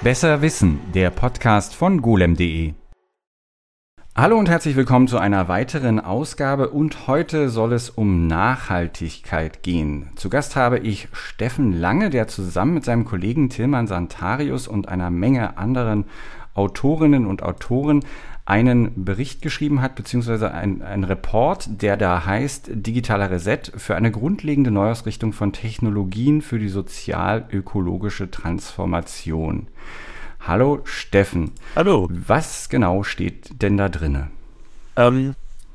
Besser Wissen, der Podcast von golem.de. Hallo und herzlich willkommen zu einer weiteren Ausgabe und heute soll es um Nachhaltigkeit gehen. Zu Gast habe ich Steffen Lange, der zusammen mit seinem Kollegen Tilman Santarius und einer Menge anderen Autorinnen und Autoren einen Bericht geschrieben hat, beziehungsweise ein, ein Report, der da heißt Digitaler Reset für eine grundlegende Neuausrichtung von Technologien für die sozial-ökologische Transformation. Hallo Steffen. Hallo. Was genau steht denn da drinne? Ähm,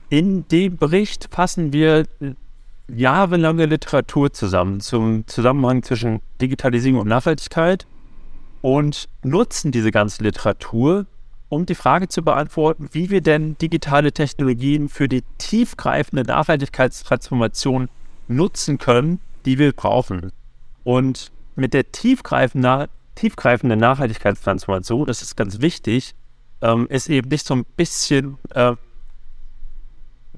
in dem Bericht fassen wir jahrelange Literatur zusammen zum Zusammenhang zwischen Digitalisierung und Nachhaltigkeit und nutzen diese ganze Literatur, um die Frage zu beantworten, wie wir denn digitale Technologien für die tiefgreifende Nachhaltigkeitstransformation nutzen können, die wir brauchen. Und mit der tiefgreifenden, tiefgreifenden Nachhaltigkeitstransformation, das ist ganz wichtig, ähm, ist eben nicht so ein bisschen, äh,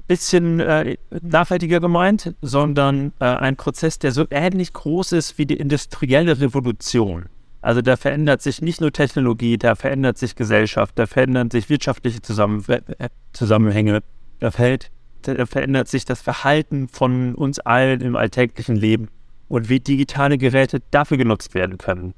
bisschen äh, nachhaltiger gemeint, sondern äh, ein Prozess, der so ähnlich groß ist wie die industrielle Revolution. Also da verändert sich nicht nur Technologie, da verändert sich Gesellschaft, da verändern sich wirtschaftliche Zusammen äh, Zusammenhänge, da, fällt, da verändert sich das Verhalten von uns allen im alltäglichen Leben und wie digitale Geräte dafür genutzt werden können.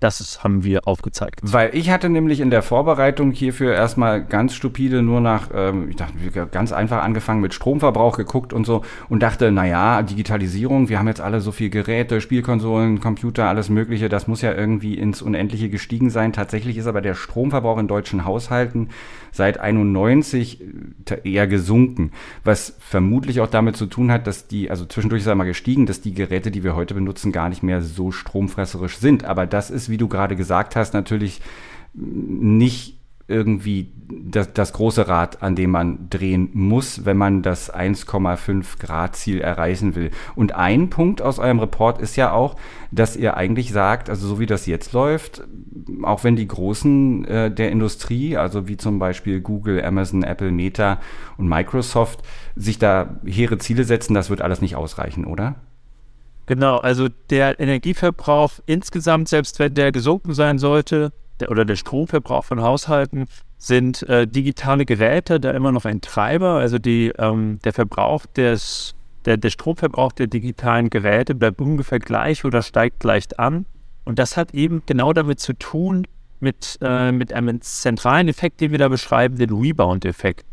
Das haben wir aufgezeigt. Weil ich hatte nämlich in der Vorbereitung hierfür erstmal ganz stupide nur nach, ähm, ich dachte, ganz einfach angefangen mit Stromverbrauch geguckt und so und dachte, naja, Digitalisierung, wir haben jetzt alle so viel Geräte, Spielkonsolen, Computer, alles Mögliche, das muss ja irgendwie ins Unendliche gestiegen sein. Tatsächlich ist aber der Stromverbrauch in deutschen Haushalten seit 91 äh, eher gesunken, was vermutlich auch damit zu tun hat, dass die, also zwischendurch ist er mal gestiegen, dass die Geräte, die wir heute benutzen, gar nicht mehr so stromfresserisch sind. Aber das ist, wie du gerade gesagt hast, natürlich nicht irgendwie das, das große Rad, an dem man drehen muss, wenn man das 1,5 Grad Ziel erreichen will. Und ein Punkt aus eurem Report ist ja auch, dass ihr eigentlich sagt, also so wie das jetzt läuft, auch wenn die Großen äh, der Industrie, also wie zum Beispiel Google, Amazon, Apple, Meta und Microsoft, sich da hehre Ziele setzen, das wird alles nicht ausreichen, oder? Genau, also der Energieverbrauch insgesamt, selbst wenn der gesunken sein sollte, der, oder der Stromverbrauch von Haushalten, sind äh, digitale Geräte da immer noch ein Treiber. Also die, ähm, der Verbrauch des, der, der Stromverbrauch der digitalen Geräte bleibt ungefähr gleich oder steigt leicht an. Und das hat eben genau damit zu tun, mit, äh, mit einem zentralen Effekt, den wir da beschreiben, den Rebound-Effekt.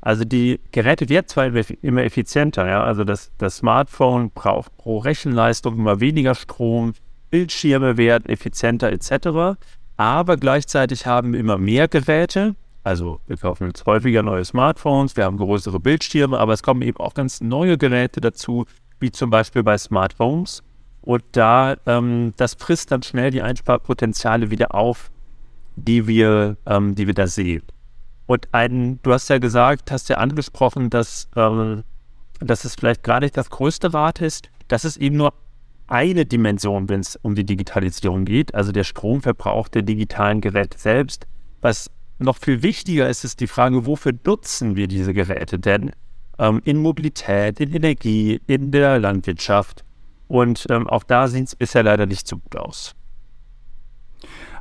Also die Geräte werden zwar immer effizienter, ja, also das, das Smartphone braucht pro Rechenleistung immer weniger Strom, Bildschirme werden effizienter etc. Aber gleichzeitig haben wir immer mehr Geräte. Also wir kaufen jetzt häufiger neue Smartphones, wir haben größere Bildschirme, aber es kommen eben auch ganz neue Geräte dazu, wie zum Beispiel bei Smart Homes. Und da, ähm, das frisst dann schnell die Einsparpotenziale wieder auf, die wir, ähm, die wir da sehen. Und ein, du hast ja gesagt, hast ja angesprochen, dass, ähm, dass es vielleicht gar nicht das größte Rad ist. Das ist eben nur eine Dimension, wenn es um die Digitalisierung geht, also der Stromverbrauch der digitalen Geräte selbst. Was noch viel wichtiger ist, ist die Frage, wofür nutzen wir diese Geräte denn? Ähm, in Mobilität, in Energie, in der Landwirtschaft. Und ähm, auch da sieht es bisher leider nicht so gut aus.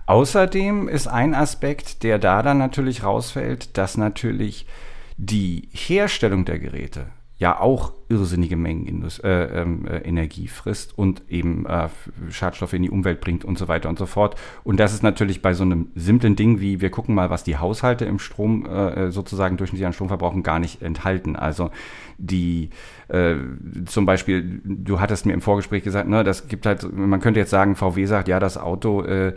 Außerdem ist ein Aspekt, der da dann natürlich rausfällt, dass natürlich die Herstellung der Geräte ja auch irrsinnige Mengen Indus äh, ähm, äh, Energie frisst und eben äh, Schadstoffe in die Umwelt bringt und so weiter und so fort. Und das ist natürlich bei so einem simplen Ding wie, wir gucken mal, was die Haushalte im Strom äh, sozusagen durchschnittlich an Strom verbrauchen, gar nicht enthalten. Also die äh, zum Beispiel, du hattest mir im Vorgespräch gesagt, ne, das gibt halt, man könnte jetzt sagen, VW sagt, ja, das Auto äh,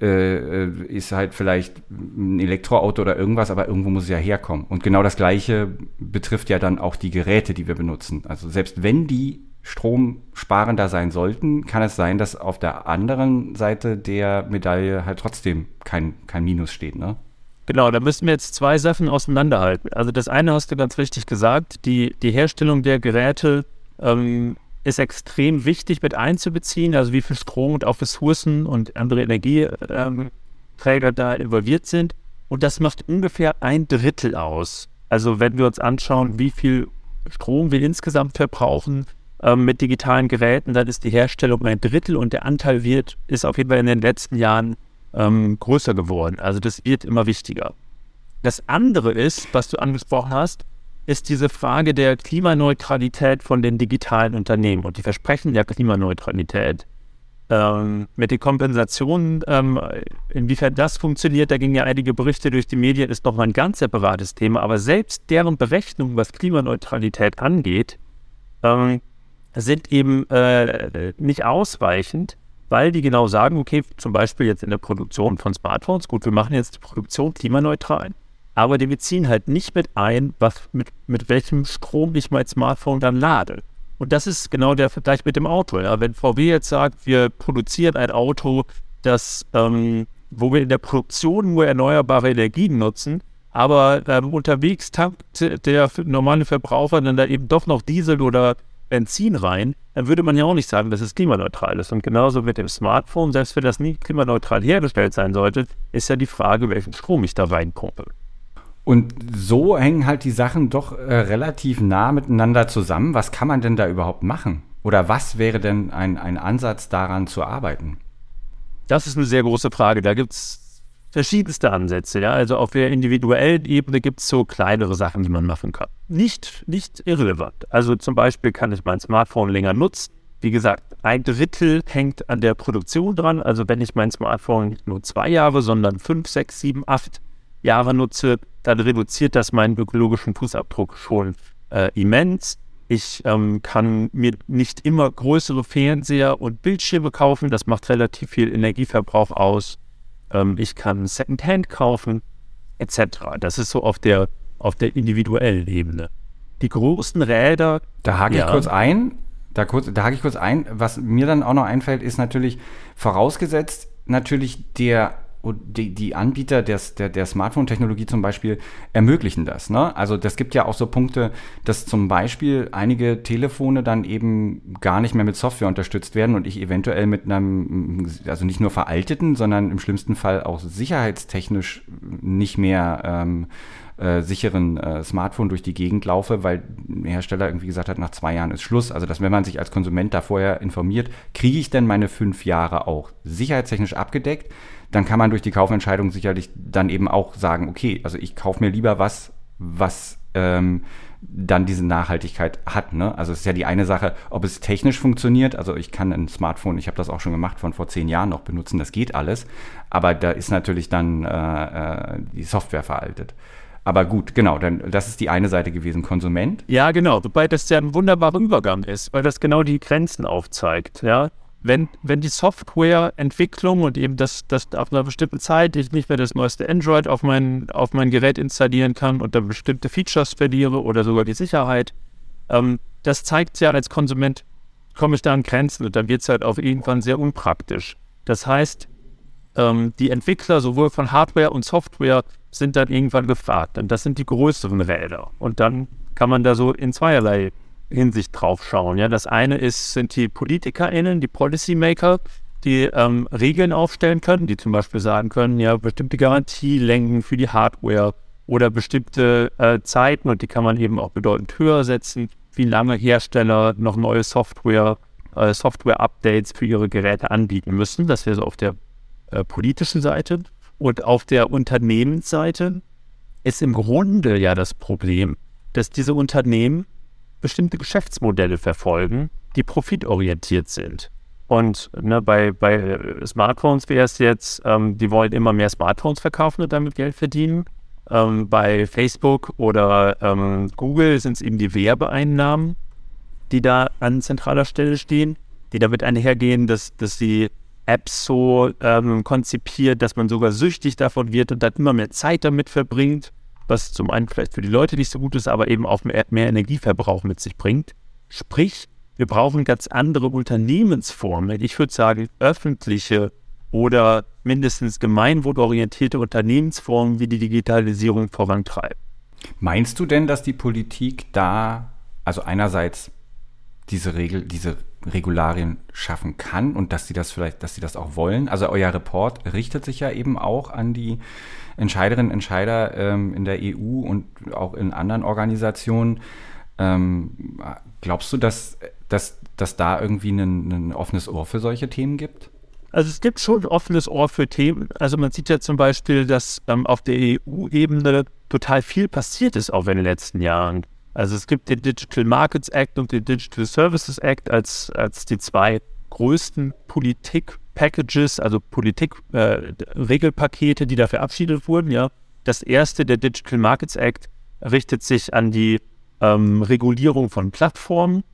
äh, äh, ist halt vielleicht ein Elektroauto oder irgendwas, aber irgendwo muss es ja herkommen. Und genau das Gleiche betrifft ja dann auch die Geräte, die wir benutzen. Also selbst wenn die stromsparender sein sollten, kann es sein, dass auf der anderen Seite der Medaille halt trotzdem kein, kein Minus steht, ne? Genau, da müssen wir jetzt zwei Sachen auseinanderhalten. Also das eine hast du ganz richtig gesagt, die, die Herstellung der Geräte ähm, ist extrem wichtig mit einzubeziehen, also wie viel Strom und auch Ressourcen und andere Energieträger da involviert sind. Und das macht ungefähr ein Drittel aus. Also wenn wir uns anschauen, wie viel Strom wir insgesamt verbrauchen ähm, mit digitalen Geräten, dann ist die Herstellung ein Drittel und der Anteil wird, ist auf jeden Fall in den letzten Jahren ähm, größer geworden. Also das wird immer wichtiger. Das andere ist, was du angesprochen hast, ist diese Frage der Klimaneutralität von den digitalen Unternehmen. Und die Versprechen der Klimaneutralität. Ähm, mit den Kompensationen, ähm, inwiefern das funktioniert, da gingen ja einige Berichte durch die Medien, ist nochmal ein ganz separates Thema, aber selbst deren Berechnungen, was Klimaneutralität angeht, ähm, sind eben äh, nicht ausreichend, weil die genau sagen, okay, zum Beispiel jetzt in der Produktion von Smartphones, gut, wir machen jetzt die Produktion klimaneutral, aber die beziehen halt nicht mit ein, was mit, mit welchem Strom ich mein Smartphone dann lade. Und das ist genau der Vergleich mit dem Auto. Ja. Wenn VW jetzt sagt, wir produzieren ein Auto, das, ähm, wo wir in der Produktion nur erneuerbare Energien nutzen, aber ähm, unterwegs tankt der normale Verbraucher dann da eben doch noch Diesel oder Benzin rein, dann würde man ja auch nicht sagen, dass es klimaneutral ist. Und genauso mit dem Smartphone, selbst wenn das nie klimaneutral hergestellt sein sollte, ist ja die Frage, welchen Strom ich da reinpumpe. Und so hängen halt die Sachen doch äh, relativ nah miteinander zusammen. Was kann man denn da überhaupt machen? Oder was wäre denn ein, ein Ansatz daran zu arbeiten? Das ist eine sehr große Frage. Da gibt es verschiedenste Ansätze. Ja? Also auf der individuellen Ebene gibt es so kleinere Sachen, die man machen kann. Nicht, nicht irrelevant. Also zum Beispiel kann ich mein Smartphone länger nutzen. Wie gesagt, ein Drittel hängt an der Produktion dran. Also wenn ich mein Smartphone nicht nur zwei Jahre, sondern fünf, sechs, sieben, acht Jahre nutze, dann reduziert das meinen ökologischen Fußabdruck schon äh, immens. Ich ähm, kann mir nicht immer größere Fernseher und Bildschirme kaufen. Das macht relativ viel Energieverbrauch aus. Ähm, ich kann Secondhand kaufen, etc. Das ist so auf der, auf der individuellen Ebene. Die großen Räder. Da hake ja. ich kurz ein. Da, kurz, da hake ich kurz ein. Was mir dann auch noch einfällt, ist natürlich vorausgesetzt, natürlich der die, die Anbieter des, der, der Smartphone-Technologie zum Beispiel ermöglichen das. Ne? Also das gibt ja auch so Punkte, dass zum Beispiel einige Telefone dann eben gar nicht mehr mit Software unterstützt werden und ich eventuell mit einem, also nicht nur veralteten, sondern im schlimmsten Fall auch sicherheitstechnisch nicht mehr ähm, äh, sicheren äh, Smartphone durch die Gegend laufe, weil der Hersteller irgendwie gesagt hat, nach zwei Jahren ist Schluss. Also, dass wenn man sich als Konsument da vorher informiert, kriege ich denn meine fünf Jahre auch sicherheitstechnisch abgedeckt? Dann kann man durch die Kaufentscheidung sicherlich dann eben auch sagen, okay, also ich kaufe mir lieber was, was ähm, dann diese Nachhaltigkeit hat. Ne? Also es ist ja die eine Sache, ob es technisch funktioniert. Also ich kann ein Smartphone, ich habe das auch schon gemacht, von vor zehn Jahren noch benutzen, das geht alles. Aber da ist natürlich dann äh, äh, die Software veraltet. Aber gut, genau, dann, das ist die eine Seite gewesen, Konsument. Ja, genau, wobei das ja ein wunderbarer Übergang ist, weil das genau die Grenzen aufzeigt. Ja, wenn, wenn die Softwareentwicklung und eben das, das auf einer bestimmten Zeit ich nicht mehr das neueste Android auf mein, auf mein Gerät installieren kann und dann bestimmte Features verliere oder sogar die Sicherheit, ähm, das zeigt ja als Konsument, komme ich da an Grenzen und dann wird es halt auch irgendwann sehr unpraktisch. Das heißt, ähm, die Entwickler sowohl von Hardware und Software sind dann irgendwann gefragt. Und das sind die größeren Räder. Und dann kann man da so in zweierlei Hinsicht drauf schauen. Ja, das eine ist, sind die PolitikerInnen, die Policymaker, die ähm, Regeln aufstellen können, die zum Beispiel sagen können, ja, bestimmte Garantielängen für die Hardware oder bestimmte äh, Zeiten und die kann man eben auch bedeutend höher setzen, wie lange Hersteller noch neue Software, äh, Software-Updates für ihre Geräte anbieten müssen. Das wäre so auf der äh, politischen Seite. Und auf der Unternehmensseite ist im Grunde ja das Problem, dass diese Unternehmen bestimmte Geschäftsmodelle verfolgen, die profitorientiert sind. Und ne, bei, bei Smartphones wäre es jetzt, ähm, die wollen immer mehr Smartphones verkaufen und damit Geld verdienen. Ähm, bei Facebook oder ähm, Google sind es eben die Werbeeinnahmen, die da an zentraler Stelle stehen, die damit einhergehen, dass, dass die Apps so ähm, konzipiert, dass man sogar süchtig davon wird und dann immer mehr Zeit damit verbringt was zum einen vielleicht für die Leute nicht so gut ist, aber eben auch mehr, Energieverbrauch mit sich bringt. Sprich, wir brauchen ganz andere Unternehmensformen. Ich würde sagen, öffentliche oder mindestens gemeinwohlorientierte Unternehmensformen, wie die Digitalisierung vorantreiben. Meinst du denn, dass die Politik da, also einerseits diese Regel, diese Regularien schaffen kann und dass sie das vielleicht, dass sie das auch wollen? Also euer Report richtet sich ja eben auch an die Entscheiderinnen und Entscheider ähm, in der EU und auch in anderen Organisationen. Ähm, glaubst du, dass, dass, dass da irgendwie ein, ein offenes Ohr für solche Themen gibt? Also es gibt schon ein offenes Ohr für Themen. Also man sieht ja zum Beispiel, dass ähm, auf der EU-Ebene total viel passiert ist auch in den letzten Jahren. Also es gibt den Digital Markets Act und den Digital Services Act als, als die zwei größten Politik-Packages, also Politik-Regelpakete, äh, die da verabschiedet wurden. Ja, das erste, der Digital Markets Act, richtet sich an die ähm, Regulierung von Plattformen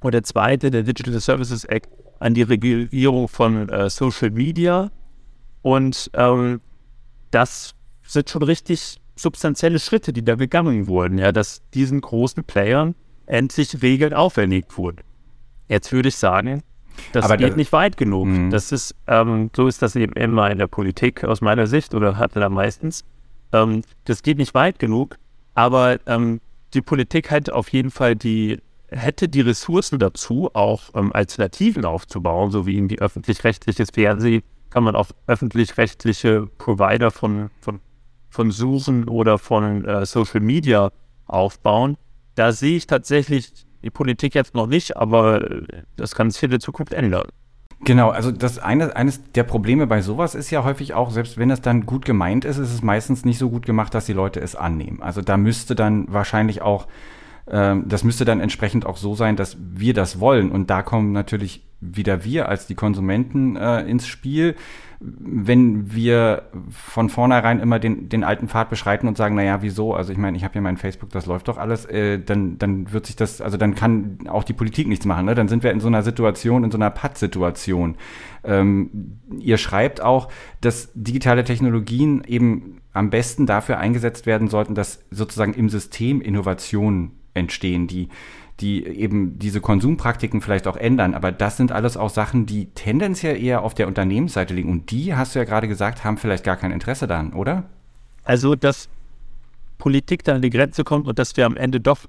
und der zweite, der Digital Services Act, an die Regulierung von äh, Social Media. Und ähm, das sind schon richtig substanzielle Schritte, die da gegangen wurden, ja, dass diesen großen Playern endlich Regeln auferlegt wurden. Jetzt würde ich sagen, das Aber geht das, nicht weit genug. Mhm. Das ist, ähm, so ist das eben immer in der Politik aus meiner Sicht oder hatte da meistens. Ähm, das geht nicht weit genug, aber ähm, die Politik hat auf jeden Fall die hätte die Ressourcen dazu, auch ähm, Alternativen aufzubauen, so wie in die öffentlich-rechtliches Fernsehen, kann man auch öffentlich-rechtliche Provider von, von, von Suchen oder von äh, Social Media aufbauen. Da sehe ich tatsächlich die Politik jetzt noch nicht, aber äh, das kann sich in der Zukunft ändern. Genau, also das eine, eines der Probleme bei sowas ist ja häufig auch, selbst wenn es dann gut gemeint ist, ist es meistens nicht so gut gemacht, dass die Leute es annehmen. Also da müsste dann wahrscheinlich auch ähm, das müsste dann entsprechend auch so sein, dass wir das wollen. Und da kommen natürlich wieder wir als die Konsumenten äh, ins Spiel. Wenn wir von vornherein immer den, den alten Pfad beschreiten und sagen, naja, wieso? Also ich meine, ich habe ja mein Facebook, das läuft doch alles, äh, dann, dann wird sich das, also dann kann auch die Politik nichts machen. Ne? Dann sind wir in so einer Situation, in so einer Patt-Situation. Ähm, ihr schreibt auch, dass digitale Technologien eben am besten dafür eingesetzt werden sollten, dass sozusagen im System Innovationen entstehen, die, die eben diese Konsumpraktiken vielleicht auch ändern. Aber das sind alles auch Sachen, die tendenziell eher auf der Unternehmensseite liegen. Und die, hast du ja gerade gesagt, haben vielleicht gar kein Interesse daran, oder? Also, dass Politik da an die Grenze kommt und dass wir am Ende doch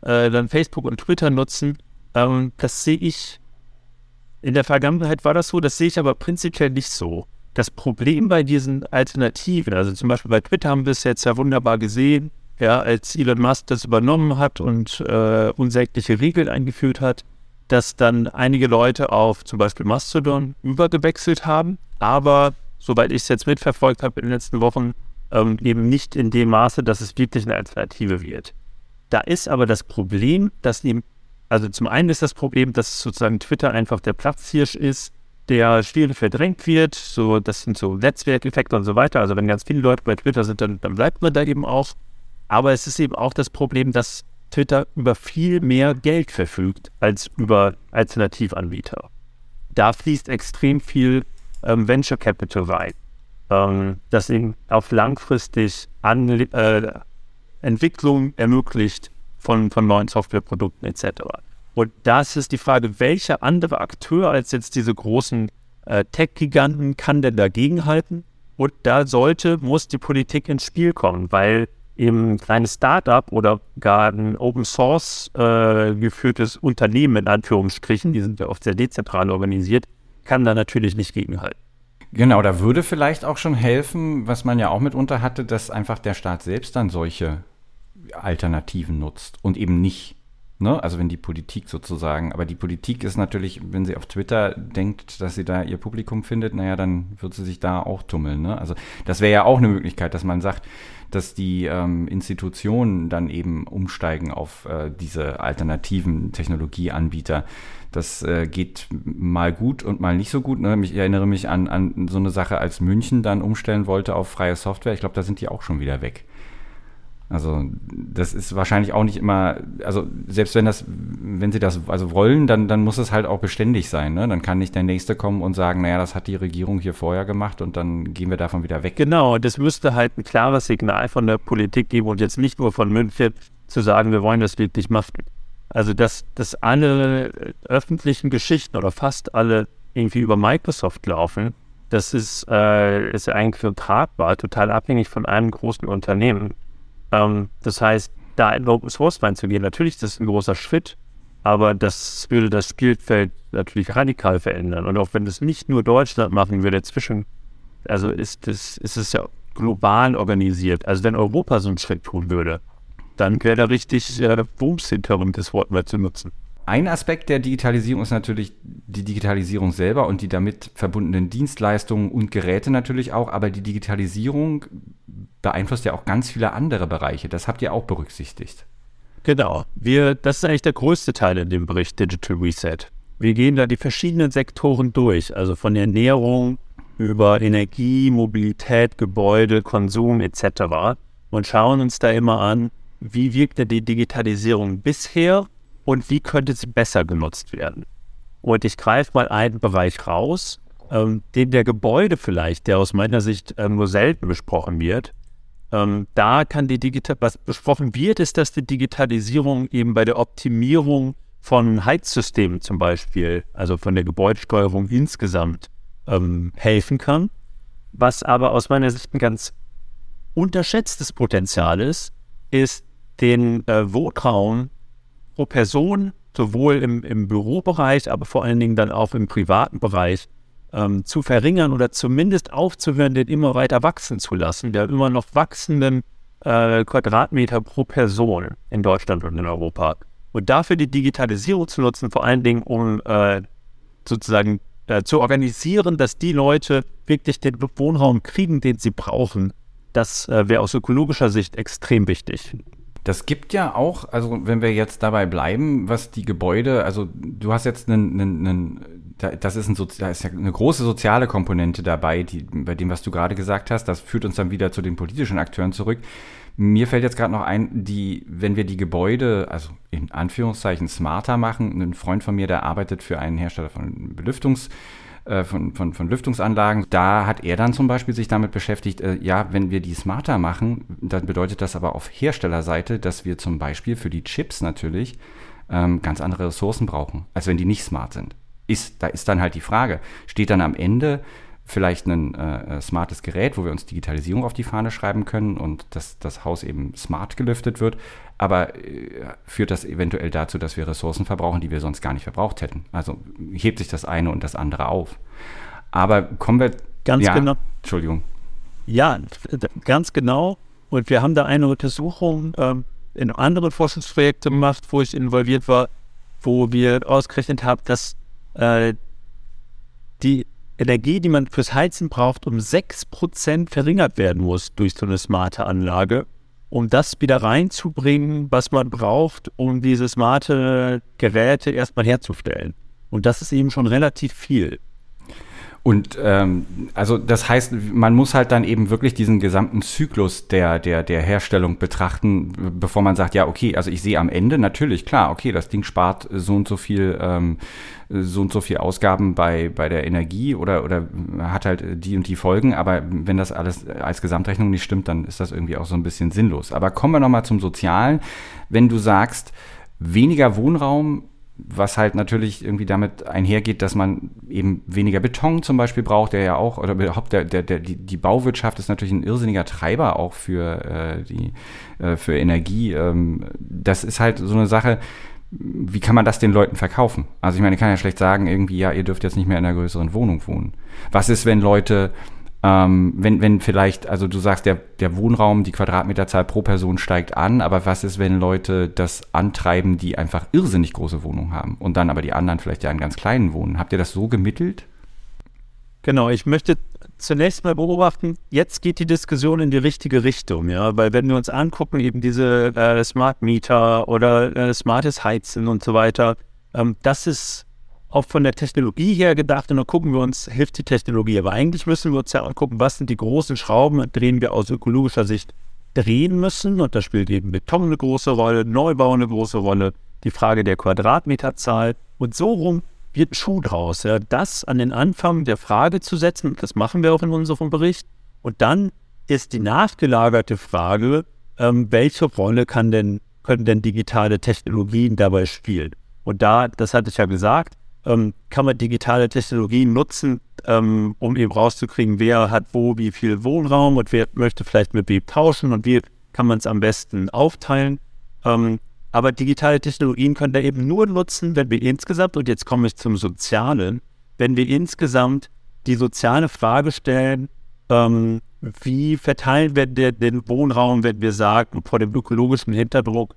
äh, dann Facebook und Twitter nutzen, ähm, das sehe ich. In der Vergangenheit war das so, das sehe ich aber prinzipiell nicht so. Das Problem bei diesen Alternativen, also zum Beispiel bei Twitter haben wir es jetzt ja wunderbar gesehen, ja, als Elon Musk das übernommen hat und äh, unsägliche Regeln eingeführt hat, dass dann einige Leute auf zum Beispiel Mastodon übergewechselt haben, aber soweit ich es jetzt mitverfolgt habe in den letzten Wochen, ähm, eben nicht in dem Maße, dass es wirklich eine Alternative wird. Da ist aber das Problem, dass eben, also zum einen ist das Problem, dass sozusagen Twitter einfach der Platzhirsch ist, der schwierig verdrängt wird. So, das sind so Netzwerkeffekte und so weiter. Also wenn ganz viele Leute bei Twitter sind, dann, dann bleibt man da eben auch. Aber es ist eben auch das Problem, dass Twitter über viel mehr Geld verfügt als über Alternativanbieter. Da fließt extrem viel ähm, Venture Capital rein, ähm, das eben auf langfristig an, äh, Entwicklung ermöglicht von, von neuen Softwareprodukten etc. Und das ist die Frage, welcher andere Akteur als jetzt diese großen äh, Tech-Giganten kann denn dagegenhalten? Und da sollte, muss die Politik ins Spiel kommen, weil eben ein kleines Startup oder gar ein Open Source äh, geführtes Unternehmen in Anführungsstrichen, die sind ja oft sehr dezentral organisiert, kann da natürlich nicht gegenhalten. Genau, da würde vielleicht auch schon helfen, was man ja auch mitunter hatte, dass einfach der Staat selbst dann solche Alternativen nutzt und eben nicht Ne? Also wenn die Politik sozusagen, aber die Politik ist natürlich, wenn sie auf Twitter denkt, dass sie da ihr Publikum findet, naja, dann wird sie sich da auch tummeln. Ne? Also das wäre ja auch eine Möglichkeit, dass man sagt, dass die ähm, Institutionen dann eben umsteigen auf äh, diese alternativen Technologieanbieter. Das äh, geht mal gut und mal nicht so gut. Ne? Ich erinnere mich an, an so eine Sache, als München dann umstellen wollte auf freie Software. Ich glaube, da sind die auch schon wieder weg. Also das ist wahrscheinlich auch nicht immer, also selbst wenn das, wenn sie das also wollen, dann, dann muss es halt auch beständig sein. Ne? Dann kann nicht der Nächste kommen und sagen, naja, das hat die Regierung hier vorher gemacht und dann gehen wir davon wieder weg. Genau, das müsste halt ein klares Signal von der Politik geben und jetzt nicht nur von München zu sagen, wir wollen das wirklich machen. Also dass, dass alle öffentlichen Geschichten oder fast alle irgendwie über Microsoft laufen, das ist, äh, ist eigentlich tragbar, total abhängig von einem großen Unternehmen. Ähm, das heißt, da in Open Source reinzugehen, natürlich ist das ein großer Schritt, aber das würde das Spielfeld natürlich radikal verändern. Und auch wenn das nicht nur Deutschland machen würde, zwischen, also ist, das, ist es ja global organisiert. Also wenn Europa so einen Schritt tun würde, dann wäre da richtig äh, Booms hinter, um das Wort mal zu nutzen. Ein Aspekt der Digitalisierung ist natürlich die Digitalisierung selber und die damit verbundenen Dienstleistungen und Geräte natürlich auch, aber die Digitalisierung beeinflusst ja auch ganz viele andere Bereiche. Das habt ihr auch berücksichtigt. Genau. Wir, das ist eigentlich der größte Teil in dem Bericht Digital Reset. Wir gehen da die verschiedenen Sektoren durch, also von Ernährung über Energie, Mobilität, Gebäude, Konsum etc. und schauen uns da immer an, wie wirkte die Digitalisierung bisher und wie könnte sie besser genutzt werden. Und ich greife mal einen Bereich raus, ähm, den der Gebäude vielleicht, der aus meiner Sicht äh, nur selten besprochen wird. Ähm, da kann die Digital, was besprochen wird, ist, dass die Digitalisierung eben bei der Optimierung von Heizsystemen zum Beispiel, also von der Gebäudesteuerung insgesamt, ähm, helfen kann. Was aber aus meiner Sicht ein ganz unterschätztes Potenzial ist, ist den äh, Wohnraum pro Person, sowohl im, im Bürobereich, aber vor allen Dingen dann auch im privaten Bereich, ähm, zu verringern oder zumindest aufzuhören, den immer weiter wachsen zu lassen. Der immer noch wachsenden äh, Quadratmeter pro Person in Deutschland und in Europa. Und dafür die Digitalisierung zu nutzen, vor allen Dingen, um äh, sozusagen äh, zu organisieren, dass die Leute wirklich den Wohnraum kriegen, den sie brauchen, das äh, wäre aus ökologischer Sicht extrem wichtig. Das gibt ja auch, also wenn wir jetzt dabei bleiben, was die Gebäude, also du hast jetzt einen, einen, einen das ist, ein, da ist ja eine große soziale Komponente dabei, die, bei dem, was du gerade gesagt hast. Das führt uns dann wieder zu den politischen Akteuren zurück. Mir fällt jetzt gerade noch ein, die, wenn wir die Gebäude, also in Anführungszeichen smarter machen, ein Freund von mir, der arbeitet für einen Hersteller von Belüftungs- äh, von, von, von Lüftungsanlagen. Da hat er dann zum Beispiel sich damit beschäftigt, äh, ja, wenn wir die smarter machen, dann bedeutet das aber auf Herstellerseite, dass wir zum Beispiel für die Chips natürlich ähm, ganz andere Ressourcen brauchen, als wenn die nicht smart sind. Ist, da ist dann halt die Frage, steht dann am Ende vielleicht ein äh, äh, smartes Gerät, wo wir uns Digitalisierung auf die Fahne schreiben können und dass das Haus eben smart gelüftet wird. Aber äh, führt das eventuell dazu, dass wir Ressourcen verbrauchen, die wir sonst gar nicht verbraucht hätten? Also hebt sich das eine und das andere auf. Aber kommen wir. Ganz ja, genau. Entschuldigung. Ja, ganz genau. Und wir haben da eine Untersuchung ähm, in anderen Forschungsprojekten gemacht, wo ich involviert war, wo wir ausgerechnet haben, dass äh, die Energie, die man fürs Heizen braucht, um 6% verringert werden muss durch so eine smarte Anlage, um das wieder reinzubringen, was man braucht, um diese smarte Geräte erstmal herzustellen. Und das ist eben schon relativ viel. Und ähm, also das heißt, man muss halt dann eben wirklich diesen gesamten Zyklus der, der, der Herstellung betrachten, bevor man sagt, ja, okay, also ich sehe am Ende natürlich, klar, okay, das Ding spart so und so viel, ähm, so und so viel Ausgaben bei, bei der Energie oder, oder hat halt die und die Folgen, aber wenn das alles als Gesamtrechnung nicht stimmt, dann ist das irgendwie auch so ein bisschen sinnlos. Aber kommen wir nochmal zum Sozialen. Wenn du sagst, weniger Wohnraum was halt natürlich irgendwie damit einhergeht, dass man eben weniger Beton zum Beispiel braucht, der ja auch, oder überhaupt der, der, der, die, die Bauwirtschaft ist natürlich ein irrsinniger Treiber auch für, äh, die, äh, für Energie. Ähm, das ist halt so eine Sache, wie kann man das den Leuten verkaufen? Also ich meine, ich kann ja schlecht sagen, irgendwie, ja, ihr dürft jetzt nicht mehr in einer größeren Wohnung wohnen. Was ist, wenn Leute ähm, wenn, wenn vielleicht, also du sagst, der, der Wohnraum, die Quadratmeterzahl pro Person steigt an, aber was ist, wenn Leute das antreiben, die einfach irrsinnig große Wohnungen haben und dann aber die anderen vielleicht ja in ganz kleinen wohnen? Habt ihr das so gemittelt? Genau, ich möchte zunächst mal beobachten, jetzt geht die Diskussion in die richtige Richtung, ja, weil wenn wir uns angucken, eben diese äh, Smart Meter oder äh, smartes Heizen und so weiter, ähm, das ist auch von der Technologie her gedacht und dann gucken wir uns, hilft die Technologie. Aber eigentlich müssen wir uns ja angucken, was sind die großen Schrauben, drehen wir aus ökologischer Sicht drehen müssen. Und da spielt eben Beton eine große Rolle, Neubau eine große Rolle, die Frage der Quadratmeterzahl. Und so rum wird ein Schuh draus. Ja. Das an den Anfang der Frage zu setzen, das machen wir auch in unserem Bericht. Und dann ist die nachgelagerte Frage, ähm, welche Rolle kann denn, können denn digitale Technologien dabei spielen? Und da, das hatte ich ja gesagt, ähm, kann man digitale Technologien nutzen, ähm, um eben rauszukriegen, wer hat wo wie viel Wohnraum und wer möchte vielleicht mit wem tauschen und wie kann man es am besten aufteilen. Ähm, aber digitale Technologien können da eben nur nutzen, wenn wir insgesamt, und jetzt komme ich zum Sozialen, wenn wir insgesamt die soziale Frage stellen, ähm, wie verteilen wir den, Wohnraum, wenn wir sagen, vor dem ökologischen Hintergrund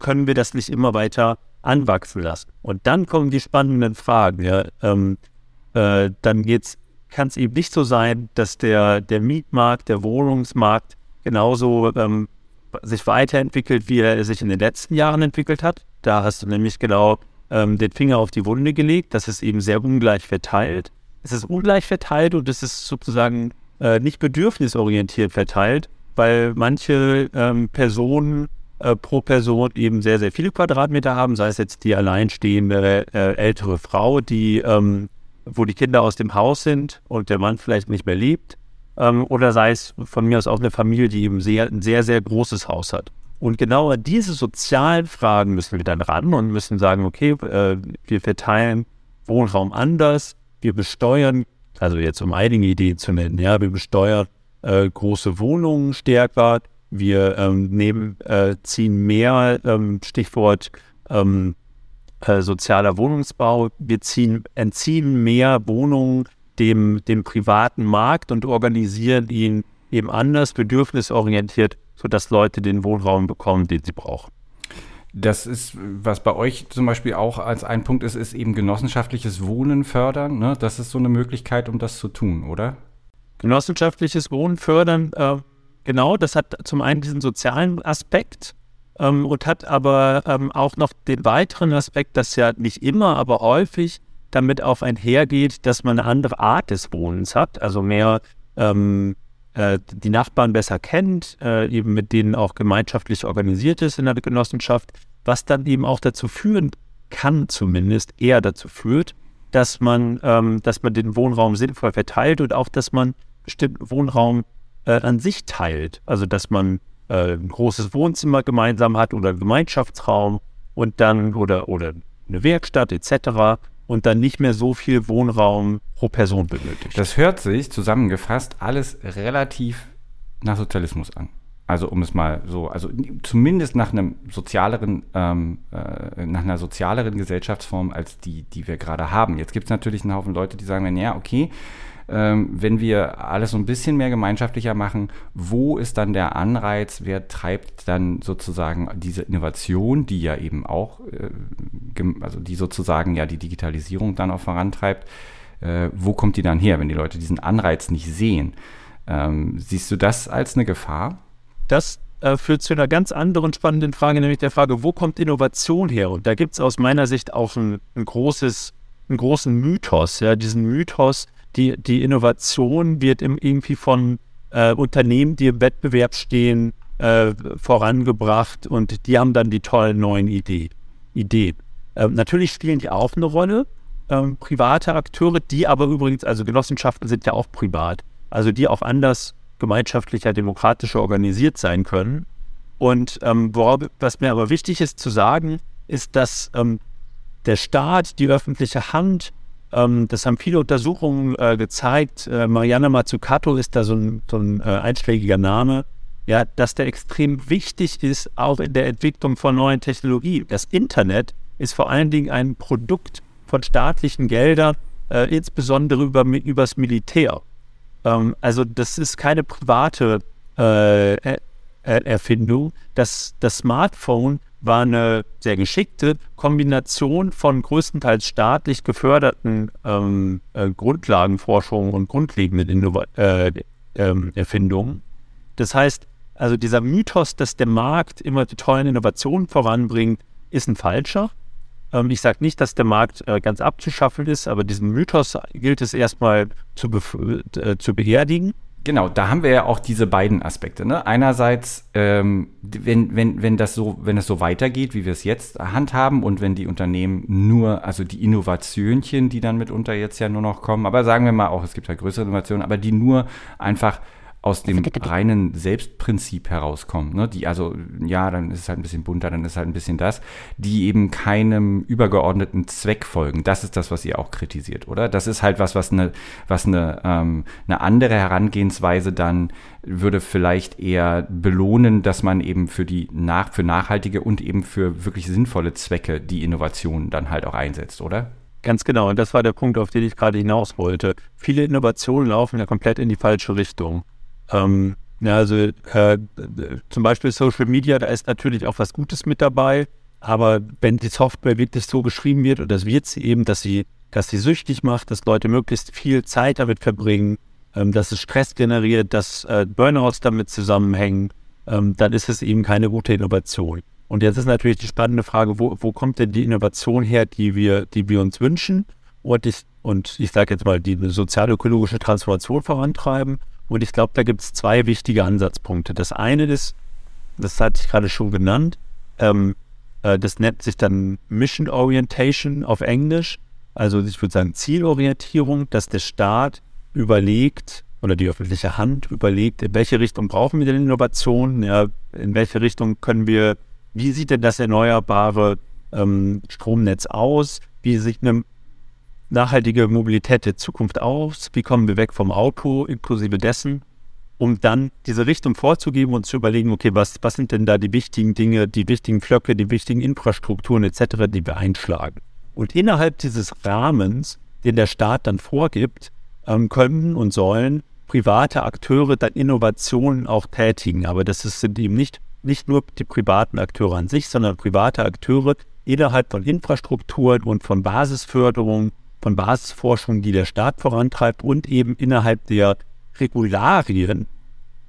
können wir das nicht immer weiter anwachsen lassen. Und dann kommen die spannenden Fragen. Ja? Ähm, äh, dann kann es eben nicht so sein, dass der, der Mietmarkt, der Wohnungsmarkt genauso ähm, sich weiterentwickelt, wie er sich in den letzten Jahren entwickelt hat. Da hast du nämlich genau ähm, den Finger auf die Wunde gelegt. Das ist eben sehr ungleich verteilt. Es ist ungleich verteilt und es ist sozusagen äh, nicht bedürfnisorientiert verteilt, weil manche ähm, Personen äh, pro Person eben sehr, sehr viele Quadratmeter haben, sei es jetzt die alleinstehende äh, ältere Frau, die, ähm, wo die Kinder aus dem Haus sind und der Mann vielleicht nicht mehr lebt, ähm, oder sei es von mir aus auch eine Familie, die eben sehr, ein sehr, sehr großes Haus hat. Und genau an diese sozialen Fragen müssen wir dann ran und müssen sagen, okay, äh, wir verteilen Wohnraum anders, wir besteuern, also jetzt um einige Ideen zu nennen, ja, wir besteuern äh, große Wohnungen stärker, wir ähm, nehmen, äh, ziehen mehr, ähm, Stichwort ähm, äh, sozialer Wohnungsbau, wir ziehen, entziehen mehr Wohnungen dem, dem privaten Markt und organisieren ihn eben anders, bedürfnisorientiert, sodass Leute den Wohnraum bekommen, den sie brauchen. Das ist, was bei euch zum Beispiel auch als ein Punkt ist, ist eben genossenschaftliches Wohnen fördern. Ne? Das ist so eine Möglichkeit, um das zu tun, oder? Genossenschaftliches Wohnen fördern, äh, genau, das hat zum einen diesen sozialen Aspekt ähm, und hat aber ähm, auch noch den weiteren Aspekt, dass ja nicht immer, aber häufig damit auch einhergeht, dass man eine andere Art des Wohnens hat, also mehr ähm, äh, die Nachbarn besser kennt, äh, eben mit denen auch gemeinschaftlich organisiert ist in der Genossenschaft, was dann eben auch dazu führen kann, zumindest eher dazu führt, dass man, ähm, dass man den Wohnraum sinnvoll verteilt und auch, dass man bestimmten Wohnraum äh, an sich teilt. Also dass man äh, ein großes Wohnzimmer gemeinsam hat oder einen Gemeinschaftsraum und dann oder, oder eine Werkstatt etc und dann nicht mehr so viel Wohnraum pro Person benötigt. Das hört sich zusammengefasst alles relativ nach Sozialismus an. Also um es mal so, also zumindest nach einem sozialeren, ähm, äh, nach einer sozialeren Gesellschaftsform als die, die wir gerade haben. Jetzt gibt es natürlich einen Haufen Leute, die sagen, ja, okay, ähm, wenn wir alles so ein bisschen mehr gemeinschaftlicher machen, wo ist dann der Anreiz, wer treibt dann sozusagen diese Innovation, die ja eben auch, äh, also die sozusagen ja die Digitalisierung dann auch vorantreibt, äh, wo kommt die dann her, wenn die Leute diesen Anreiz nicht sehen? Ähm, siehst du das als eine Gefahr? Das äh, führt zu einer ganz anderen spannenden Frage, nämlich der Frage, wo kommt Innovation her? Und da gibt es aus meiner Sicht auch ein, ein großes, einen großen Mythos, ja, diesen Mythos, die, die Innovation wird irgendwie von äh, Unternehmen, die im Wettbewerb stehen, äh, vorangebracht und die haben dann die tollen neuen Idee, Ideen. Ähm, natürlich spielen die auch eine Rolle, ähm, private Akteure, die aber übrigens, also Genossenschaften sind ja auch privat, also die auch anders gemeinschaftlicher, demokratischer organisiert sein können. Und ähm, worauf, was mir aber wichtig ist zu sagen, ist, dass ähm, der Staat, die öffentliche Hand ähm, das haben viele Untersuchungen äh, gezeigt. Äh, Mariana Mazzucato ist da so ein, so ein äh, einschlägiger Name. Ja, dass der extrem wichtig ist, auch in der Entwicklung von neuen Technologien. Das Internet ist vor allen Dingen ein Produkt von staatlichen Geldern, äh, insbesondere über, übers Militär. Ähm, also das ist keine private äh, Erfindung. Das, das Smartphone war eine sehr geschickte Kombination von größtenteils staatlich geförderten ähm, äh, Grundlagenforschungen und grundlegenden Innova äh, äh, Erfindungen. Das heißt, also dieser Mythos, dass der Markt immer die tollen Innovationen voranbringt, ist ein falscher. Ähm, ich sage nicht, dass der Markt äh, ganz abzuschaffen ist, aber diesen Mythos gilt es erstmal zu, äh, zu beerdigen. Genau, da haben wir ja auch diese beiden Aspekte. Ne? Einerseits, ähm, wenn, wenn, wenn, das so, wenn es so weitergeht, wie wir es jetzt handhaben und wenn die Unternehmen nur, also die Innovationchen, die dann mitunter jetzt ja nur noch kommen, aber sagen wir mal auch, es gibt ja größere Innovationen, aber die nur einfach aus dem reinen Selbstprinzip herauskommen, ne? die also, ja, dann ist es halt ein bisschen bunter, dann ist es halt ein bisschen das, die eben keinem übergeordneten Zweck folgen. Das ist das, was ihr auch kritisiert, oder? Das ist halt was, was eine, was eine, ähm, eine andere Herangehensweise dann würde vielleicht eher belohnen, dass man eben für die nach, für nachhaltige und eben für wirklich sinnvolle Zwecke die Innovation dann halt auch einsetzt, oder? Ganz genau, und das war der Punkt, auf den ich gerade hinaus wollte. Viele Innovationen laufen ja komplett in die falsche Richtung. Ähm, ja, also äh, zum Beispiel Social Media, da ist natürlich auch was Gutes mit dabei. Aber wenn die Software wirklich so geschrieben wird, und das wird sie eben, dass sie, dass sie süchtig macht, dass Leute möglichst viel Zeit damit verbringen, ähm, dass es Stress generiert, dass äh, Burnouts damit zusammenhängen, ähm, dann ist es eben keine gute Innovation. Und jetzt ist natürlich die spannende Frage, wo, wo kommt denn die Innovation her, die wir, die wir uns wünschen? Und ich, und ich sage jetzt mal, die sozial-ökologische Transformation vorantreiben. Und ich glaube, da gibt es zwei wichtige Ansatzpunkte. Das eine ist, das hatte ich gerade schon genannt, ähm, äh, das nennt sich dann Mission Orientation auf Englisch. Also ich würde sagen Zielorientierung, dass der Staat überlegt oder die öffentliche Hand überlegt, in welche Richtung brauchen wir denn Innovationen, ja, in welche Richtung können wir, wie sieht denn das erneuerbare ähm, Stromnetz aus, wie sieht eine nachhaltige Mobilität der Zukunft aus, wie kommen wir weg vom Auto inklusive dessen, um dann diese Richtung vorzugeben und zu überlegen, okay, was, was sind denn da die wichtigen Dinge, die wichtigen Flöcke, die wichtigen Infrastrukturen etc., die wir einschlagen. Und innerhalb dieses Rahmens, den der Staat dann vorgibt, ähm, können und sollen private Akteure dann Innovationen auch tätigen. Aber das sind eben nicht, nicht nur die privaten Akteure an sich, sondern private Akteure innerhalb von Infrastrukturen und von Basisförderung, von Basisforschung, die der Staat vorantreibt und eben innerhalb der Regularien,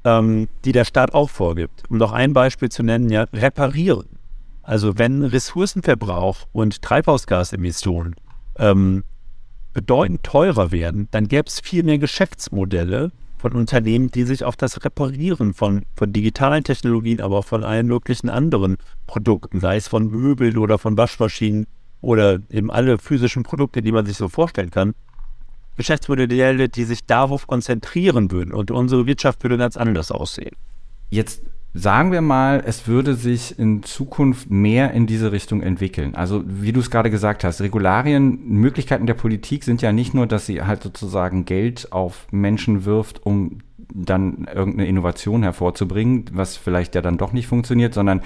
ähm, die der Staat auch vorgibt. Um noch ein Beispiel zu nennen, ja, reparieren. Also wenn Ressourcenverbrauch und Treibhausgasemissionen ähm, bedeutend teurer werden, dann gäbe es viel mehr Geschäftsmodelle von Unternehmen, die sich auf das Reparieren von, von digitalen Technologien, aber auch von allen möglichen anderen Produkten, sei es von Möbeln oder von Waschmaschinen oder eben alle physischen Produkte, die man sich so vorstellen kann, Geschäftsmodelle, die sich darauf konzentrieren würden. Und unsere Wirtschaft würde ganz anders aussehen. Jetzt Sagen wir mal, es würde sich in Zukunft mehr in diese Richtung entwickeln. Also wie du es gerade gesagt hast, Regularien, Möglichkeiten der Politik sind ja nicht nur, dass sie halt sozusagen Geld auf Menschen wirft, um dann irgendeine Innovation hervorzubringen, was vielleicht ja dann doch nicht funktioniert, sondern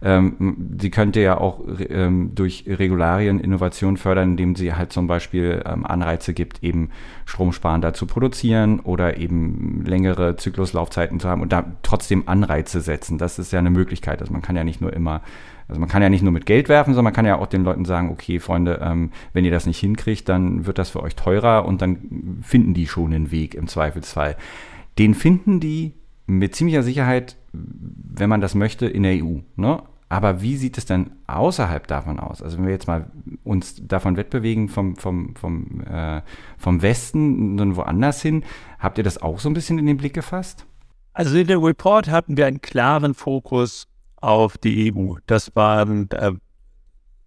sie könnte ja auch ähm, durch Regularien Innovation fördern, indem sie halt zum Beispiel ähm, Anreize gibt, eben stromsparender zu produzieren oder eben längere Zykluslaufzeiten zu haben und da trotzdem Anreize setzen. Das ist ja eine Möglichkeit. Also man kann ja nicht nur immer also man kann ja nicht nur mit Geld werfen, sondern man kann ja auch den Leuten sagen, okay, Freunde, ähm, wenn ihr das nicht hinkriegt, dann wird das für euch teurer und dann finden die schon einen Weg im Zweifelsfall. Den finden die mit ziemlicher Sicherheit, wenn man das möchte, in der EU. Ne? Aber wie sieht es denn außerhalb davon aus? Also wenn wir jetzt mal uns davon wettbewegen vom, vom, vom, äh, vom Westen und woanders hin, habt ihr das auch so ein bisschen in den Blick gefasst? Also in dem Report hatten wir einen klaren Fokus auf die EU. Das waren äh,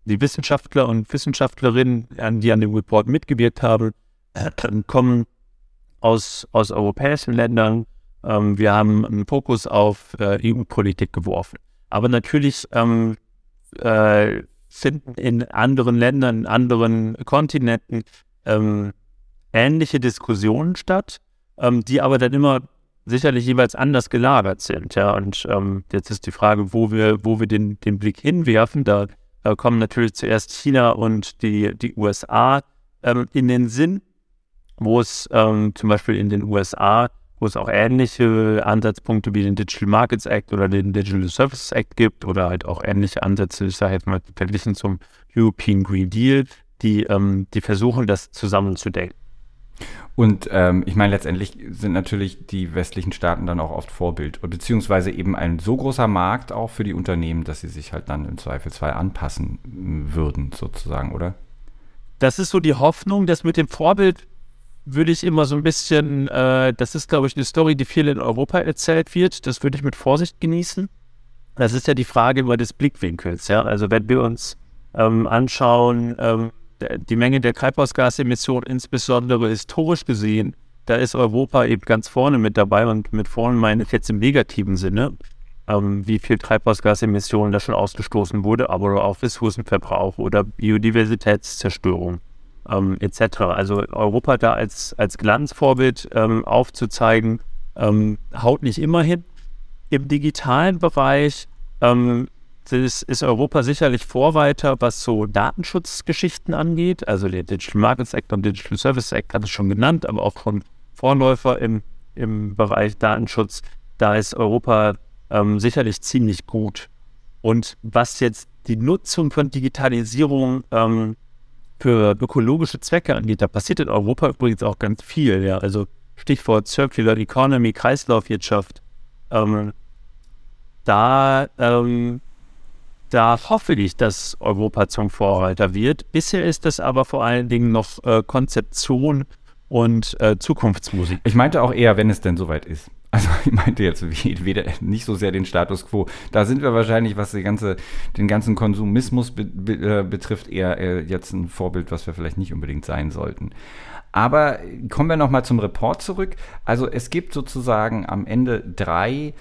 die Wissenschaftler und Wissenschaftlerinnen, die an dem Report mitgewirkt haben, äh, kommen aus, aus europäischen Ländern. Ähm, wir haben einen Fokus auf äh, EU-Politik geworfen. Aber natürlich ähm, äh, finden in anderen Ländern, in anderen Kontinenten ähm, ähnliche Diskussionen statt, ähm, die aber dann immer sicherlich jeweils anders gelagert sind. Ja, und ähm, jetzt ist die Frage, wo wir, wo wir den, den Blick hinwerfen. Da äh, kommen natürlich zuerst China und die, die USA ähm, in den Sinn wo es zum Beispiel in den USA, wo es auch ähnliche Ansatzpunkte wie den Digital Markets Act oder den Digital Services Act gibt oder halt auch ähnliche Ansätze, ich sage jetzt mal verglichen zum European Green Deal, die, ähm, die versuchen, das zusammenzudenken. Und ähm, ich meine, letztendlich sind natürlich die westlichen Staaten dann auch oft Vorbild, beziehungsweise eben ein so großer Markt auch für die Unternehmen, dass sie sich halt dann im Zweifelsfall anpassen würden, sozusagen, oder? Das ist so die Hoffnung, dass mit dem Vorbild würde ich immer so ein bisschen, äh, das ist, glaube ich, eine Story, die viel in Europa erzählt wird. Das würde ich mit Vorsicht genießen. Das ist ja die Frage über des Blickwinkels. Ja? Also wenn wir uns ähm, anschauen, ähm, die Menge der Treibhausgasemissionen, insbesondere historisch gesehen, da ist Europa eben ganz vorne mit dabei und mit vorne meine ich jetzt im negativen Sinne, ähm, wie viel Treibhausgasemissionen da schon ausgestoßen wurde, aber auch Ressourcenverbrauch oder Biodiversitätszerstörung ähm, etc. Also Europa da als, als Glanzvorbild ähm, aufzuzeigen, ähm, haut nicht immer hin. Im digitalen Bereich ähm, ist, ist, Europa sicherlich Vorreiter, was so Datenschutzgeschichten angeht. Also der Digital Markets Act und Digital Services Act hat es schon genannt, aber auch schon Vorläufer im, im Bereich Datenschutz. Da ist Europa ähm, sicherlich ziemlich gut. Und was jetzt die Nutzung von Digitalisierung ähm, für ökologische Zwecke angeht, da passiert in Europa übrigens auch ganz viel. Ja, also Stichwort Circular Economy, Kreislaufwirtschaft. Ähm, da, ähm, da hoffe ich, dass Europa zum Vorreiter wird. Bisher ist das aber vor allen Dingen noch äh, Konzeption und äh, Zukunftsmusik. Ich meinte auch eher, wenn es denn soweit ist. Also ich meinte jetzt weder nicht so sehr den Status quo. Da sind wir wahrscheinlich, was ganze, den ganzen Konsumismus be, be, äh, betrifft, eher äh, jetzt ein Vorbild, was wir vielleicht nicht unbedingt sein sollten. Aber kommen wir nochmal zum Report zurück. Also es gibt sozusagen am Ende drei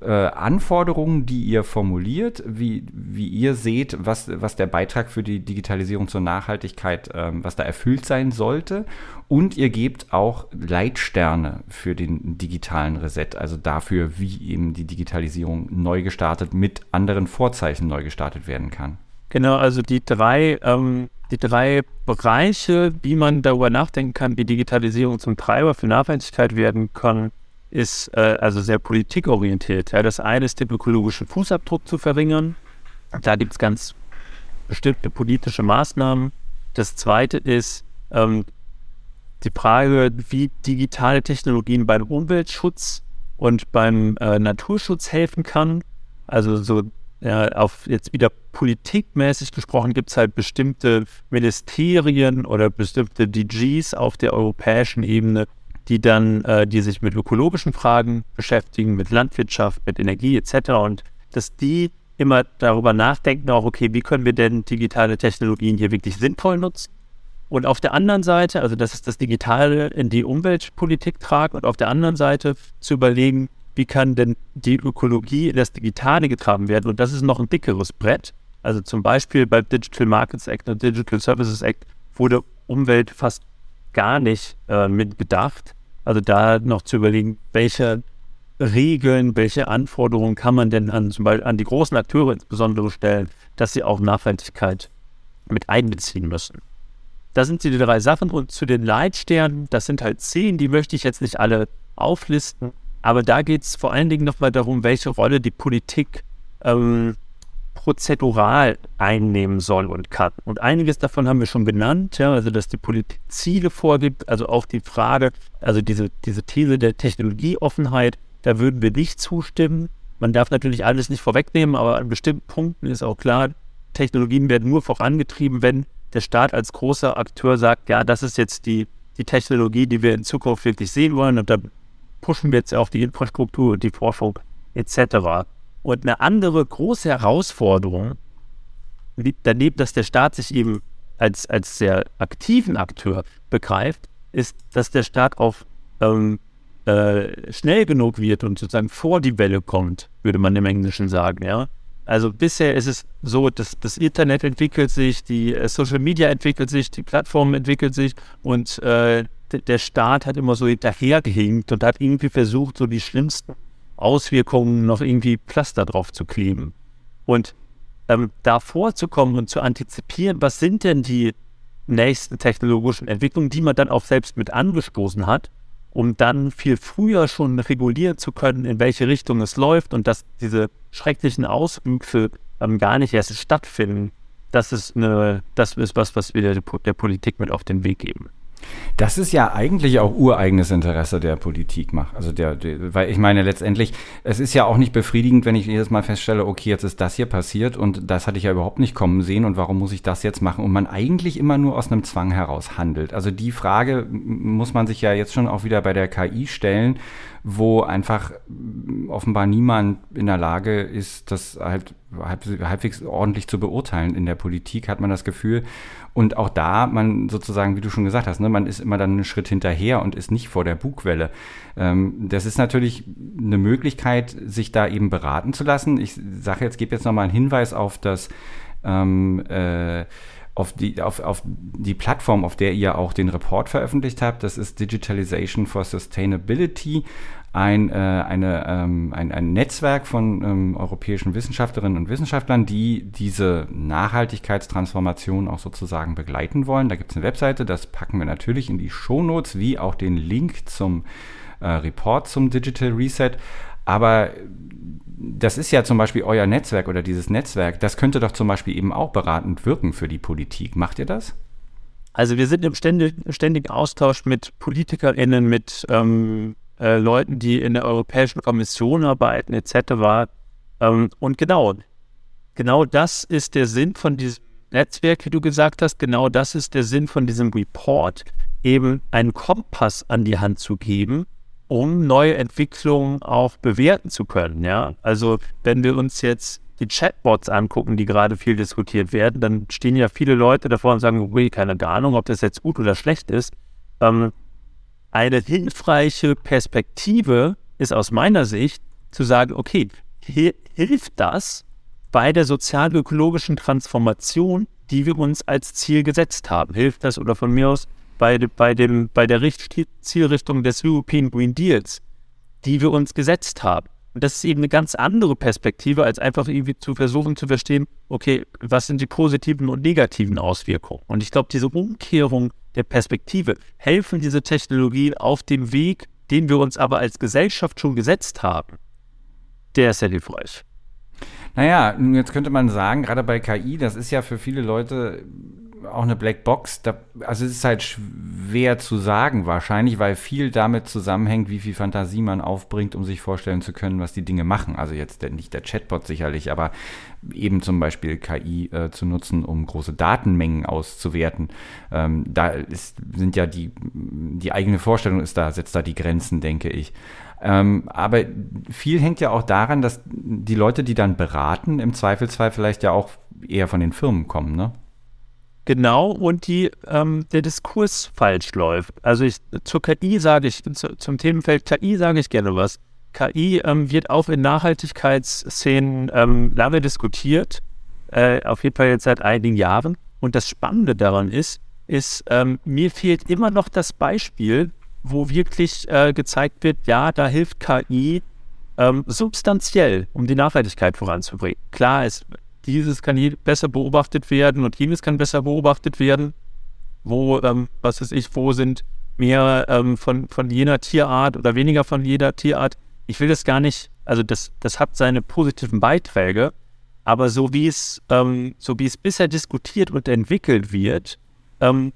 äh, Anforderungen, die ihr formuliert, wie, wie ihr seht, was, was der Beitrag für die Digitalisierung zur Nachhaltigkeit, ähm, was da erfüllt sein sollte. Und ihr gebt auch Leitsterne für den digitalen Reset, also dafür, wie eben die Digitalisierung neu gestartet mit anderen Vorzeichen neu gestartet werden kann. Genau, also die drei, ähm, die drei Bereiche, wie man darüber nachdenken kann, wie Digitalisierung zum Treiber für Nachhaltigkeit werden kann, ist äh, also sehr politikorientiert. Ja, das eine ist, den ökologischen Fußabdruck zu verringern. Da gibt es ganz bestimmte politische Maßnahmen. Das zweite ist ähm, die Frage, wie digitale Technologien beim Umweltschutz und beim äh, Naturschutz helfen kann. Also so ja, auf jetzt wieder politikmäßig gesprochen gibt es halt bestimmte Ministerien oder bestimmte DGs auf der europäischen Ebene, die dann, äh, die sich mit ökologischen Fragen beschäftigen, mit Landwirtschaft, mit Energie etc. Und dass die immer darüber nachdenken, auch okay, wie können wir denn digitale Technologien hier wirklich sinnvoll nutzen? Und auf der anderen Seite, also das ist das Digitale in die Umweltpolitik tragen und auf der anderen Seite zu überlegen, wie kann denn die Ökologie in das Digitale getragen werden? Und das ist noch ein dickeres Brett. Also zum Beispiel beim Digital Markets Act und Digital Services Act wurde Umwelt fast gar nicht äh, mit bedacht. Also da noch zu überlegen, welche Regeln, welche Anforderungen kann man denn an zum Beispiel an die großen Akteure insbesondere stellen, dass sie auch Nachhaltigkeit mit einbeziehen müssen. Das sind die drei Sachen und zu den Leitsternen, das sind halt zehn, die möchte ich jetzt nicht alle auflisten, aber da geht es vor allen Dingen nochmal darum, welche Rolle die Politik ähm, prozedural einnehmen soll und kann. Und einiges davon haben wir schon genannt, ja, also dass die Politik Ziele vorgibt, also auch die Frage, also diese, diese These der Technologieoffenheit, da würden wir nicht zustimmen. Man darf natürlich alles nicht vorwegnehmen, aber an bestimmten Punkten ist auch klar, Technologien werden nur vorangetrieben, wenn der Staat als großer Akteur sagt, ja, das ist jetzt die, die Technologie, die wir in Zukunft wirklich sehen wollen und da pushen wir jetzt auch die Infrastruktur und die Forschung etc. Und eine andere große Herausforderung, daneben, dass der Staat sich eben als, als sehr aktiven Akteur begreift, ist, dass der Staat auf ähm, äh, schnell genug wird und sozusagen vor die Welle kommt, würde man im Englischen sagen, ja. Also bisher ist es so, dass das Internet entwickelt sich, die äh, Social Media entwickelt sich, die Plattform entwickelt sich und äh, der Staat hat immer so hinterhergehinkt und hat irgendwie versucht, so die schlimmsten Auswirkungen noch irgendwie Pflaster drauf zu kleben. Und ähm, da vorzukommen und zu antizipieren, was sind denn die nächsten technologischen Entwicklungen, die man dann auch selbst mit angestoßen hat, um dann viel früher schon regulieren zu können, in welche Richtung es läuft und dass diese schrecklichen Auswüchse ähm, gar nicht erst stattfinden. Das ist, eine, das ist was, was wir der, der Politik mit auf den Weg geben. Das ist ja eigentlich auch ureigenes Interesse der Politik. Also der, der, weil ich meine letztendlich, es ist ja auch nicht befriedigend, wenn ich jedes Mal feststelle, okay, jetzt ist das hier passiert und das hatte ich ja überhaupt nicht kommen sehen und warum muss ich das jetzt machen? Und man eigentlich immer nur aus einem Zwang heraus handelt. Also die Frage muss man sich ja jetzt schon auch wieder bei der KI stellen wo einfach offenbar niemand in der Lage ist, das halt halbwegs ordentlich zu beurteilen. In der Politik hat man das Gefühl. Und auch da, man sozusagen, wie du schon gesagt hast, ne, man ist immer dann einen Schritt hinterher und ist nicht vor der Bugwelle. Ähm, das ist natürlich eine Möglichkeit, sich da eben beraten zu lassen. Ich sage jetzt, gebe jetzt nochmal einen Hinweis auf das ähm, äh, auf die, auf, auf die Plattform, auf der ihr auch den Report veröffentlicht habt. Das ist Digitalization for Sustainability, ein, äh, eine, ähm, ein, ein Netzwerk von ähm, europäischen Wissenschaftlerinnen und Wissenschaftlern, die diese Nachhaltigkeitstransformation auch sozusagen begleiten wollen. Da gibt es eine Webseite, das packen wir natürlich in die Shownotes, wie auch den Link zum äh, Report zum Digital Reset. Aber das ist ja zum Beispiel euer Netzwerk oder dieses Netzwerk, das könnte doch zum Beispiel eben auch beratend wirken für die Politik. Macht ihr das? Also wir sind im ständigen, Austausch mit PolitikerInnen, mit ähm, äh, Leuten, die in der Europäischen Kommission arbeiten, etc. Ähm, und genau, genau das ist der Sinn von diesem Netzwerk, wie du gesagt hast. Genau das ist der Sinn von diesem Report, eben einen Kompass an die Hand zu geben, um neue Entwicklungen auch bewerten zu können. Ja, also wenn wir uns jetzt die Chatbots angucken, die gerade viel diskutiert werden, dann stehen ja viele Leute davor und sagen, okay, keine Ahnung, ob das jetzt gut oder schlecht ist. Ähm, eine hilfreiche Perspektive ist aus meiner Sicht zu sagen, okay, hilft das bei der sozial-ökologischen Transformation, die wir uns als Ziel gesetzt haben? Hilft das oder von mir aus bei, bei, dem, bei der Richt Zielrichtung des European Green Deals, die wir uns gesetzt haben. Und das ist eben eine ganz andere Perspektive, als einfach irgendwie zu versuchen zu verstehen, okay, was sind die positiven und negativen Auswirkungen? Und ich glaube, diese Umkehrung der Perspektive helfen diese Technologien auf dem Weg, den wir uns aber als Gesellschaft schon gesetzt haben, der ist sehr hilfreich. Naja, jetzt könnte man sagen, gerade bei KI, das ist ja für viele Leute auch eine Blackbox. Da, also es ist halt schwer zu sagen wahrscheinlich, weil viel damit zusammenhängt, wie viel Fantasie man aufbringt, um sich vorstellen zu können, was die Dinge machen. Also jetzt der, nicht der Chatbot sicherlich, aber eben zum Beispiel KI äh, zu nutzen, um große Datenmengen auszuwerten. Ähm, da ist, sind ja die, die eigene Vorstellung ist da, setzt da die Grenzen, denke ich. Ähm, aber viel hängt ja auch daran, dass die Leute, die dann beraten, im Zweifelsfall vielleicht ja auch eher von den Firmen kommen, ne? Genau, und die, ähm, der Diskurs falsch läuft. Also ich, zur KI sage ich, zu, zum Themenfeld KI sage ich gerne was. KI ähm, wird auch in Nachhaltigkeitsszenen ähm, lange diskutiert, äh, auf jeden Fall jetzt seit einigen Jahren. Und das Spannende daran ist, ist, ähm, mir fehlt immer noch das Beispiel, wo wirklich äh, gezeigt wird, ja, da hilft KI ähm, substanziell, um die Nachhaltigkeit voranzubringen. Klar, es dieses kann besser beobachtet werden und jenes kann besser beobachtet werden. Wo, ähm, was weiß ich, wo sind mehr ähm, von, von jener Tierart oder weniger von jeder Tierart. Ich will das gar nicht, also das, das hat seine positiven Beiträge, aber so wie es, ähm, so wie es bisher diskutiert und entwickelt wird, ähm,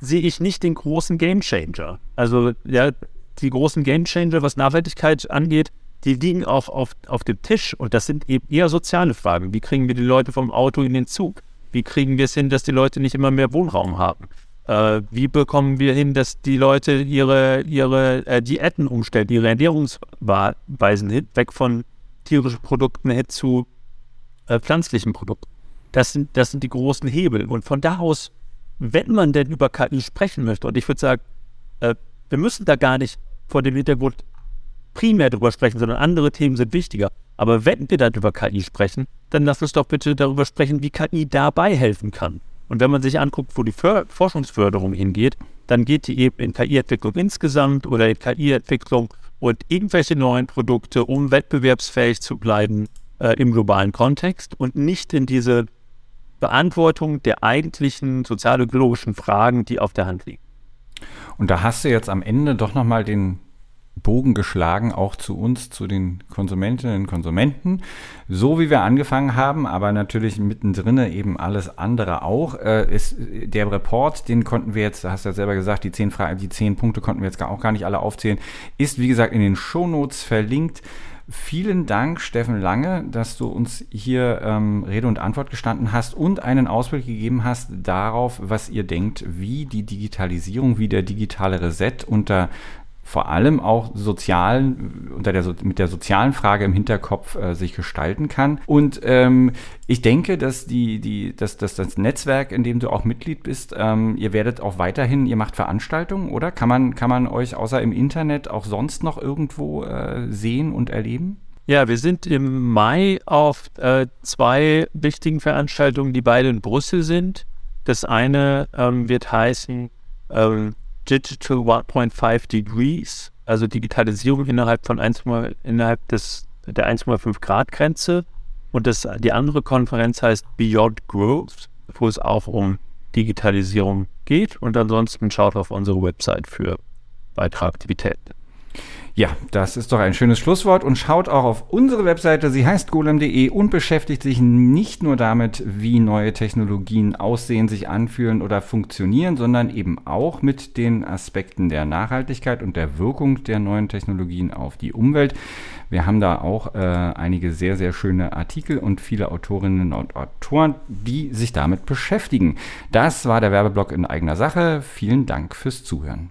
sehe ich nicht den großen Gamechanger. Also ja, die großen Gamechanger, was Nachhaltigkeit angeht, die liegen auch auf, auf dem Tisch und das sind eben eher soziale Fragen. Wie kriegen wir die Leute vom Auto in den Zug? Wie kriegen wir es hin, dass die Leute nicht immer mehr Wohnraum haben? Äh, wie bekommen wir hin, dass die Leute ihre, ihre äh, Diäten umstellen, ihre Ernährungsweisen hin, weg von tierischen Produkten hin zu äh, pflanzlichen Produkten? Das sind, das sind die großen Hebel. Und von da aus, wenn man denn über KI sprechen möchte, und ich würde sagen, äh, wir müssen da gar nicht vor dem Hintergrund primär darüber sprechen, sondern andere Themen sind wichtiger. Aber wenn wir dann über KI sprechen, dann lass uns doch bitte darüber sprechen, wie KI dabei helfen kann. Und wenn man sich anguckt, wo die För Forschungsförderung hingeht, dann geht die eben in KI-Entwicklung insgesamt oder in KI-Entwicklung und irgendwelche neuen Produkte, um wettbewerbsfähig zu bleiben äh, im globalen Kontext und nicht in diese Beantwortung der eigentlichen sozial-ökologischen Fragen, die auf der Hand liegen. Und da hast du jetzt am Ende doch nochmal den Bogen geschlagen, auch zu uns, zu den Konsumentinnen und Konsumenten. So wie wir angefangen haben, aber natürlich mittendrin eben alles andere auch. Äh, ist der Report, den konnten wir jetzt, hast du ja selber gesagt, die zehn, Fragen, die zehn Punkte konnten wir jetzt auch gar nicht alle aufzählen, ist wie gesagt in den Shownotes verlinkt. Vielen Dank, Steffen Lange, dass du uns hier ähm, Rede und Antwort gestanden hast und einen Ausblick gegeben hast darauf, was ihr denkt, wie die Digitalisierung, wie der digitale Reset unter vor allem auch sozialen, unter der, mit der sozialen Frage im Hinterkopf äh, sich gestalten kann. Und ähm, ich denke, dass, die, die, dass, dass das Netzwerk, in dem du auch Mitglied bist, ähm, ihr werdet auch weiterhin, ihr macht Veranstaltungen, oder? Kann man, kann man euch außer im Internet auch sonst noch irgendwo äh, sehen und erleben? Ja, wir sind im Mai auf äh, zwei wichtigen Veranstaltungen, die beide in Brüssel sind. Das eine ähm, wird heißen ähm, Digital 1.5 Degrees, also Digitalisierung innerhalb von 1, innerhalb des, der 1,5 Grad Grenze. Und das, die andere Konferenz heißt Beyond Growth, wo es auch um Digitalisierung geht. Und ansonsten schaut auf unsere Website für weitere Aktivitäten. Ja, das ist doch ein schönes Schlusswort und schaut auch auf unsere Webseite. Sie heißt golem.de und beschäftigt sich nicht nur damit, wie neue Technologien aussehen, sich anfühlen oder funktionieren, sondern eben auch mit den Aspekten der Nachhaltigkeit und der Wirkung der neuen Technologien auf die Umwelt. Wir haben da auch äh, einige sehr, sehr schöne Artikel und viele Autorinnen und Autoren, die sich damit beschäftigen. Das war der Werbeblock in eigener Sache. Vielen Dank fürs Zuhören.